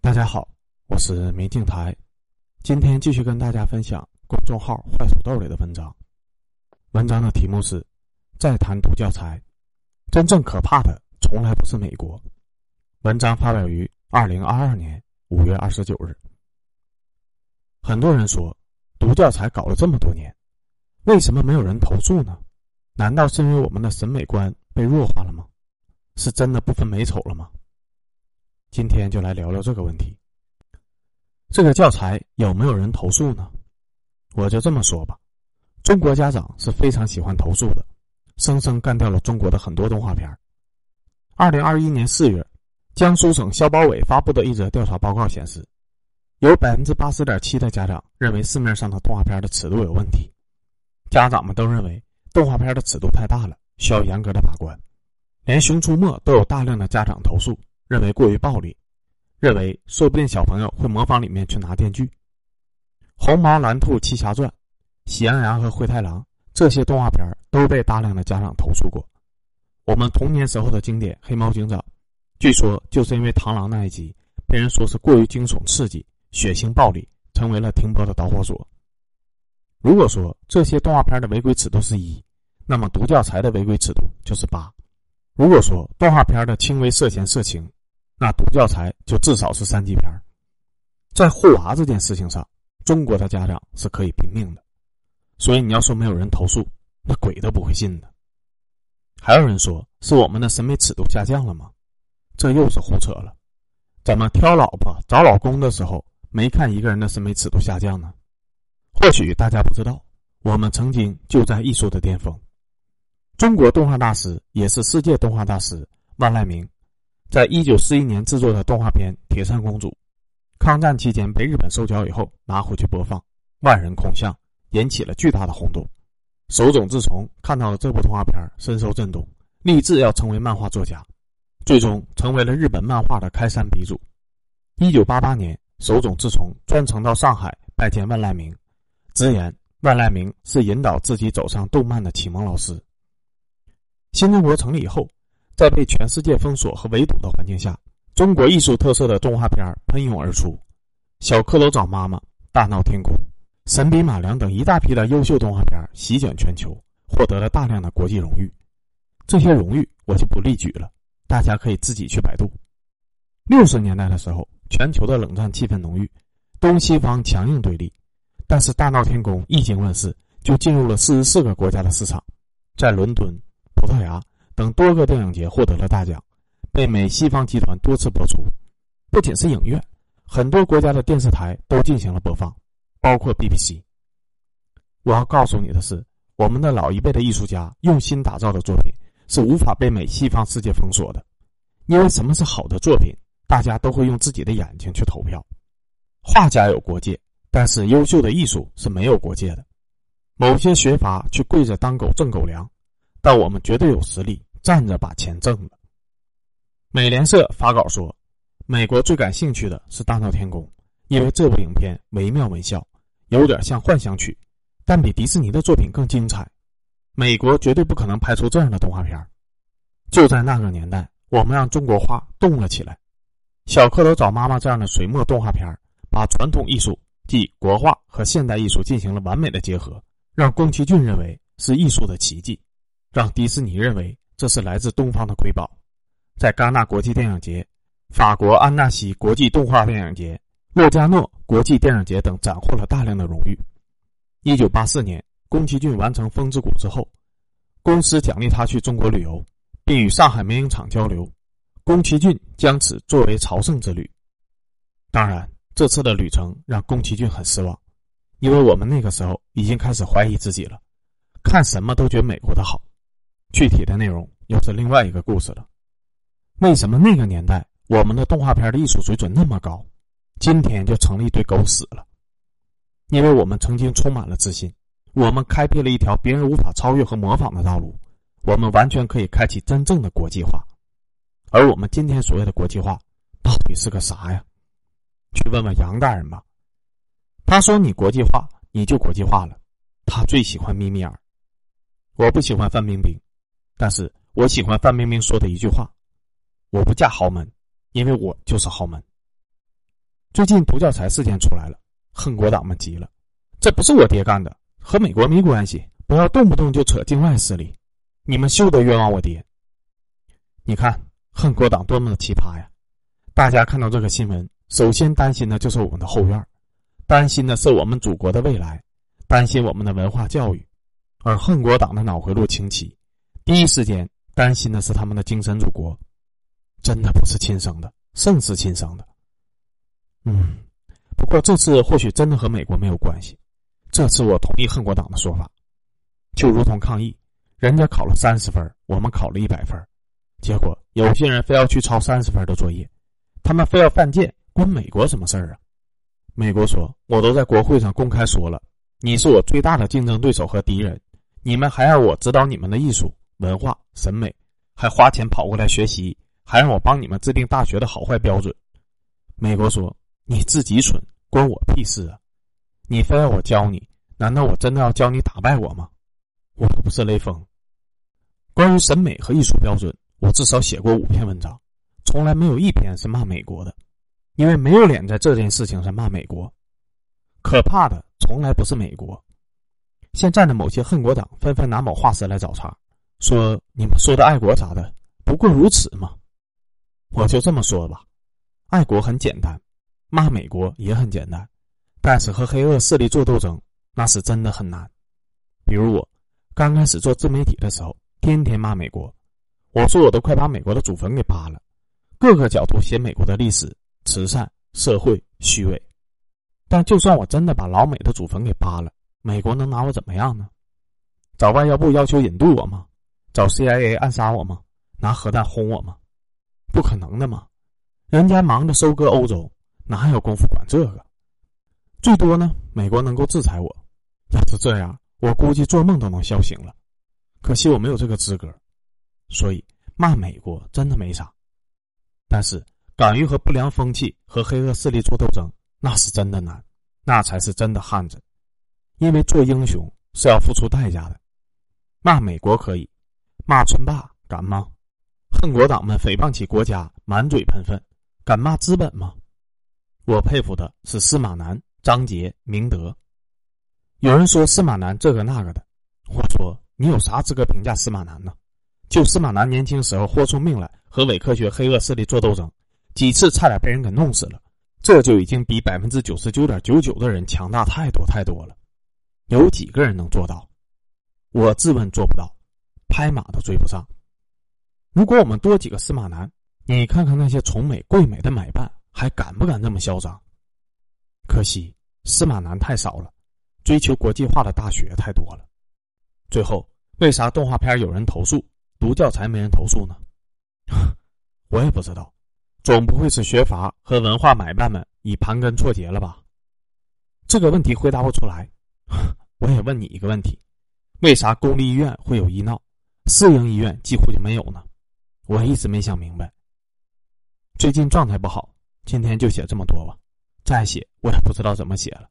大家好，我是明镜台，今天继续跟大家分享公众号“坏土豆”里的文章。文章的题目是“再谈毒教材，真正可怕的从来不是美国”。文章发表于二零二二年五月二十九日。很多人说，毒教材搞了这么多年，为什么没有人投诉呢？难道是因为我们的审美观被弱化了吗？是真的不分美丑了吗？今天就来聊聊这个问题。这个教材有没有人投诉呢？我就这么说吧，中国家长是非常喜欢投诉的，生生干掉了中国的很多动画片。二零二一年四月，江苏省消保委发布的一则调查报告显示，有百分之八十点七的家长认为市面上的动画片的尺度有问题。家长们都认为动画片的尺度太大了，需要严格的把关。连《熊出没》都有大量的家长投诉。认为过于暴力，认为说不定小朋友会模仿里面去拿电锯。《红毛蓝兔七侠传》《喜羊羊和灰太狼》这些动画片都被大量的家长投诉过。我们童年时候的经典《黑猫警长》，据说就是因为螳螂那一集被人说是过于惊悚刺激、血腥暴力，成为了停播的导火索。如果说这些动画片的违规尺度是一，那么毒教材的违规尺度就是八。如果说动画片的轻微涉嫌色情，那读教材就至少是三级片在护娃这件事情上，中国的家长是可以拼命的，所以你要说没有人投诉，那鬼都不会信的。还有人说是我们的审美尺度下降了吗？这又是胡扯了。怎么挑老婆找老公的时候，没看一个人的审美尺度下降呢？或许大家不知道，我们曾经就在艺术的巅峰。中国动画大师，也是世界动画大师万籁鸣。在一九四一年制作的动画片《铁扇公主》，抗战期间被日本收缴以后拿回去播放，万人空巷，引起了巨大的轰动。手冢治虫看到了这部动画片，深受震动，立志要成为漫画作家，最终成为了日本漫画的开山鼻祖。一九八八年，手冢治虫专程到上海拜见万籁鸣，直言万籁鸣是引导自己走上动漫的启蒙老师。新中国成立以后。在被全世界封锁和围堵的环境下，中国艺术特色的动画片喷涌而出，《小蝌蚪找妈妈》《大闹天宫》《神笔马良》等一大批的优秀动画片席卷全球，获得了大量的国际荣誉。这些荣誉我就不例举了，大家可以自己去百度。六十年代的时候，全球的冷战气氛浓郁，东西方强硬对立，但是《大闹天宫》一经问世，就进入了四十四个国家的市场，在伦敦、葡萄牙。等多个电影节获得了大奖，被美西方集团多次播出。不仅是影院，很多国家的电视台都进行了播放，包括 BBC。我要告诉你的是，我们的老一辈的艺术家用心打造的作品是无法被美西方世界封锁的，因为什么是好的作品，大家都会用自己的眼睛去投票。画家有国界，但是优秀的艺术是没有国界的。某些学阀去跪着当狗挣狗粮，但我们绝对有实力。站着把钱挣了。美联社发稿说，美国最感兴趣的是《大闹天宫》，因为这部影片惟妙惟肖，有点像幻想曲，但比迪士尼的作品更精彩。美国绝对不可能拍出这样的动画片。就在那个年代，我们让中国画动了起来，《小蝌蚪找妈妈》这样的水墨动画片，把传统艺术即国画和现代艺术进行了完美的结合，让宫崎骏认为是艺术的奇迹，让迪士尼认为。这是来自东方的瑰宝，在戛纳国际电影节、法国安纳西国际动画电影节、洛迦诺国际电影节等斩获了大量的荣誉。一九八四年，宫崎骏完成《风之谷》之后，公司奖励他去中国旅游，并与上海民影厂交流。宫崎骏将此作为朝圣之旅。当然，这次的旅程让宫崎骏很失望，因为我们那个时候已经开始怀疑自己了，看什么都觉得美国的好。具体的内容又是另外一个故事了。为什么那个年代我们的动画片的艺术水准那么高，今天就成了一堆狗屎了？因为我们曾经充满了自信，我们开辟了一条别人无法超越和模仿的道路，我们完全可以开启真正的国际化。而我们今天所谓的国际化，到底是个啥呀？去问问杨大人吧。他说：“你国际化，你就国际化了。”他最喜欢米米尔，我不喜欢范冰冰。但是我喜欢范冰冰说的一句话：“我不嫁豪门，因为我就是豪门。”最近毒教材事件出来了，恨国党们急了，这不是我爹干的，和美国没关系，不要动不动就扯境外势力，你们休得冤枉我爹。你看恨国党多么的奇葩呀！大家看到这个新闻，首先担心的就是我们的后院，担心的是我们祖国的未来，担心我们的文化教育，而恨国党的脑回路清奇，第一时间担心的是他们的精神祖国，真的不是亲生的，胜是亲生的。嗯，不过这次或许真的和美国没有关系。这次我同意恨国党的说法，就如同抗议，人家考了三十分，我们考了一百分，结果有些人非要去抄三十分的作业，他们非要犯贱，关美国什么事儿啊？美国说，我都在国会上公开说了，你是我最大的竞争对手和敌人，你们还让我指导你们的艺术、文化、审美，还花钱跑过来学习，还让我帮你们制定大学的好坏标准。美国说。你自己蠢，关我屁事啊！你非要我教你，难道我真的要教你打败我吗？我又不是雷锋。关于审美和艺术标准，我至少写过五篇文章，从来没有一篇是骂美国的，因为没有脸在这件事情上骂美国。可怕的从来不是美国。现在的某些恨国党纷纷拿某画师来找茬，说你们说的爱国啥的，不过如此嘛。我就这么说吧，爱国很简单。骂美国也很简单，但是和黑恶势力做斗争，那是真的很难。比如我刚开始做自媒体的时候，天天骂美国，我说我都快把美国的祖坟给扒了，各个角度写美国的历史、慈善、社会、虚伪。但就算我真的把老美的祖坟给扒了，美国能拿我怎么样呢？找外交部要求引渡我吗？找 CIA 暗杀我吗？拿核弹轰我吗？不可能的嘛！人家忙着收割欧洲。哪有功夫管这个？最多呢，美国能够制裁我。要是这样，我估计做梦都能笑醒了。可惜我没有这个资格，所以骂美国真的没啥。但是敢于和不良风气和黑恶势力做斗争，那是真的难，那才是真的汉子。因为做英雄是要付出代价的。骂美国可以，骂村霸敢吗？恨国党们诽谤起国家，满嘴喷粪，敢骂资本吗？我佩服的是司马南、张杰、明德。有人说司马南这个那个的，我说你有啥资格评价司马南呢？就司马南年轻时候豁出命来和伪科学黑恶势力做斗争，几次差点被人给弄死了，这就已经比百分之九十九点九九的人强大太多太多了。有几个人能做到？我自问做不到，拍马都追不上。如果我们多几个司马南，你看看那些崇美贵美的买办。还敢不敢这么嚣张？可惜司马南太少了，追求国际化的大学太多了。最后，为啥动画片有人投诉，读教材没人投诉呢？我也不知道，总不会是学阀和文化买办们已盘根错节了吧？这个问题回答不出来。我也问你一个问题：为啥公立医院会有医闹，私营医院几乎就没有呢？我一直没想明白。最近状态不好。今天就写这么多吧，再写我也不知道怎么写了。